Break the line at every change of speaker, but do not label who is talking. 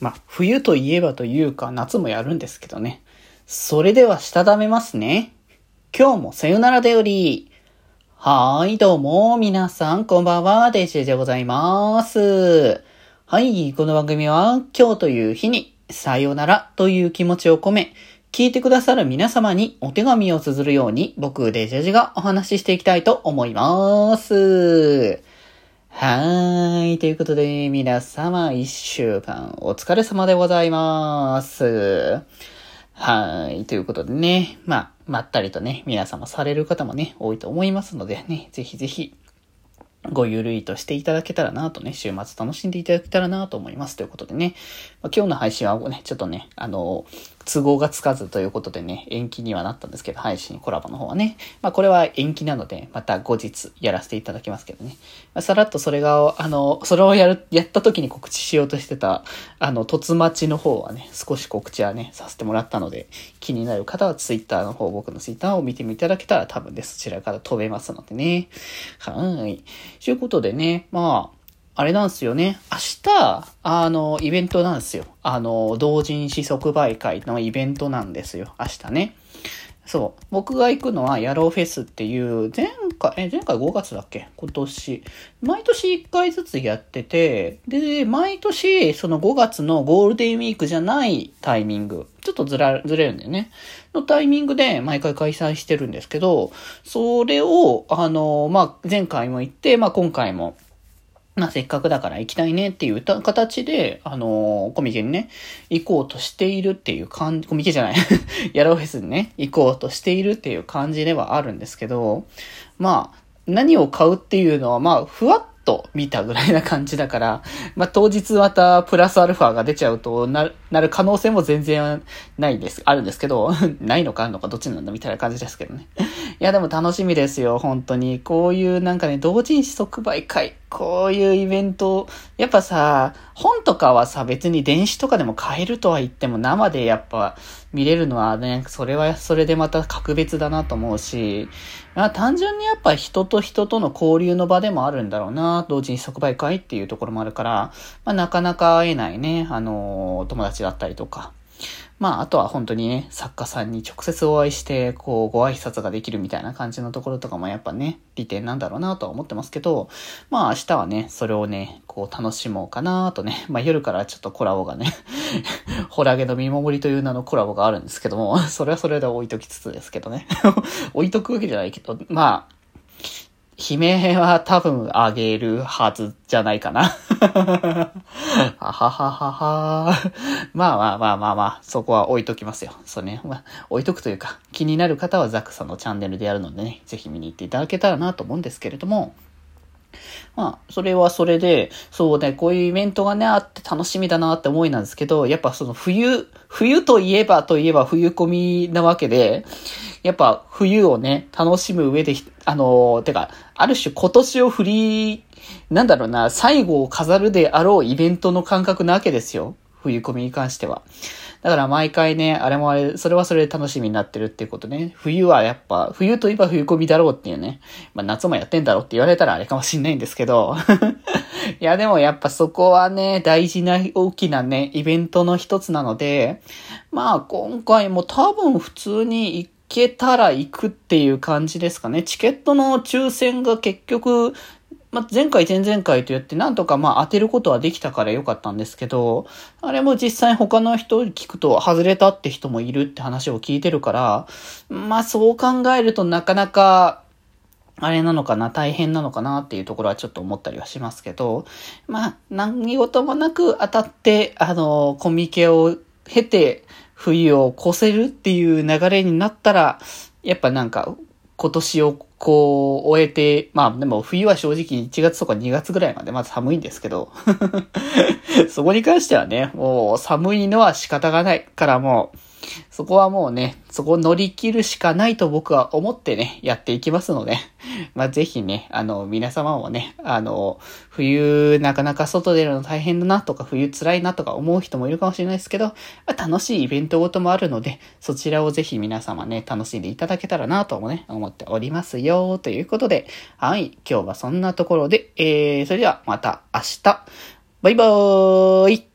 まあ、冬といえばというか、夏もやるんですけどね。それでは、したためますね。今日もさよならでより。はーい、どうも、皆さん、こんばんは、デジェでございます。はい、この番組は、今日という日に、さよならという気持ちを込め、聞いてくださる皆様にお手紙を綴るように、僕、デジェジがお話ししていきたいと思います。はーい。ということで、皆様、一週間お疲れ様でございます。はーい。ということでね、まあ、まったりとね、皆様される方もね、多いと思いますのでね、ぜひぜひ、ごゆるいとしていただけたらなとね、週末楽しんでいただけたらなと思います。ということでね、まあ、今日の配信はね、ちょっとね、あの、都合がつかずということでね、延期にはなったんですけど、配信コラボの方はね。まあこれは延期なので、また後日やらせていただきますけどね。まあ、さらっとそれが、あの、それをやる、やった時に告知しようとしてた、あの、突待ちの方はね、少し告知はね、させてもらったので、気になる方は Twitter の方、僕の Twitter を見てみいただけたら多分で、そちらから飛べますのでね。はい。ということでね、まあ、あれなんですよね。明日、あの、イベントなんですよ。あの、同人誌即売会のイベントなんですよ。明日ね。そう。僕が行くのは、ヤローフェスっていう、前回、え、前回5月だっけ？今年。毎年1回ずつやってて、で、毎年、その5月のゴールデンウィークじゃないタイミング、ちょっとずら、ずれるんだよね。のタイミングで毎回開催してるんですけど、それを、あの、まあ、前回も行って、まあ、今回も、まあ、せっかくだから行きたいねっていう形で、あのー、コミケにね、行こうとしているっていう感じ、コミケじゃない。ヤローフェスにね、行こうとしているっていう感じではあるんですけど、まあ、何を買うっていうのは、まあ、ふわっと見たぐらいな感じだから、まあ、当日またプラスアルファが出ちゃうとな、なる可能性も全然ないです、あるんですけど、ないのかあるのかどっちなんだみたいな感じですけどね。いや、でも楽しみですよ、本当に。こういうなんかね、同人誌即売会、こういうイベント、やっぱさ、本とかはさ、別に電子とかでも買えるとは言っても生でやっぱ見れるのはね、それはそれでまた格別だなと思うし、まあ単純にやっぱ人と人との交流の場でもあるんだろうな、同時に即売会っていうところもあるから、まあなかなか会えないね、あのー、友達だったりとか、まあ、あとは本当にね、作家さんに直接お会いして、こう、ご挨拶ができるみたいな感じのところとかもやっぱね、利点なんだろうなとは思ってますけど、まあ明日はね、それをね、こう楽しもうかなとね、まあ夜からちょっとコラボがね ホラゲの見守りという名のコラボがあるんですけども、それはそれで置いときつつですけどね 置いとくわけじゃないけど、まあ、悲鳴は多分あげるはずじゃないかな。はははは。まあまあまあまあまあ、そこは置いときますよ。そうね。まあ、置いとくというか、気になる方はザックさんのチャンネルでやるのでね、ぜひ見に行っていただけたらなと思うんですけれども、まあ、それはそれで、そうね、こういうイベントがね、あって楽しみだなって思いなんですけど、やっぱその冬、冬といえばといえば冬込みなわけで、やっぱ冬をね、楽しむ上で、あの、てか、ある種今年を振り、なんだろうな、最後を飾るであろうイベントの感覚なわけですよ。冬込みに関しては。だから毎回ね、あれもあれ、それはそれで楽しみになってるっていうことね。冬はやっぱ、冬といえば冬込みだろうっていうね。まあ夏もやってんだろうって言われたらあれかもしんないんですけど。いやでもやっぱそこはね、大事な大きなね、イベントの一つなので、まあ今回も多分普通に行けたら行くっていう感じですかね。チケットの抽選が結局まあ、前回前々回とやってなんとかまあ当てることはできたからよかったんですけど、あれも実際他の人に聞くと外れたって人もいるって話を聞いてるから、まあそう考えるとなかなか、あれなのかな、大変なのかなっていうところはちょっと思ったりはしますけど、まあ何事もなく当たって、あの、コミケを経て冬を越せるっていう流れになったら、やっぱなんか今年をこう、終えて、まあでも冬は正直1月とか2月ぐらいまでまだ寒いんですけど そこに関してはね、もう寒いのは仕方がないからもう、そこはもうね、そこを乗り切るしかないと僕は思ってね、やっていきますので、まあ、ぜひね、あの、皆様もね、あの、冬なかなか外出るの大変だなとか、冬辛いなとか思う人もいるかもしれないですけど、まあ、楽しいイベントごともあるので、そちらをぜひ皆様ね、楽しんでいただけたらなともね、思っておりますよ、ということで、はい、今日はそんなところで、えー、それではまた明日、バイバーイ。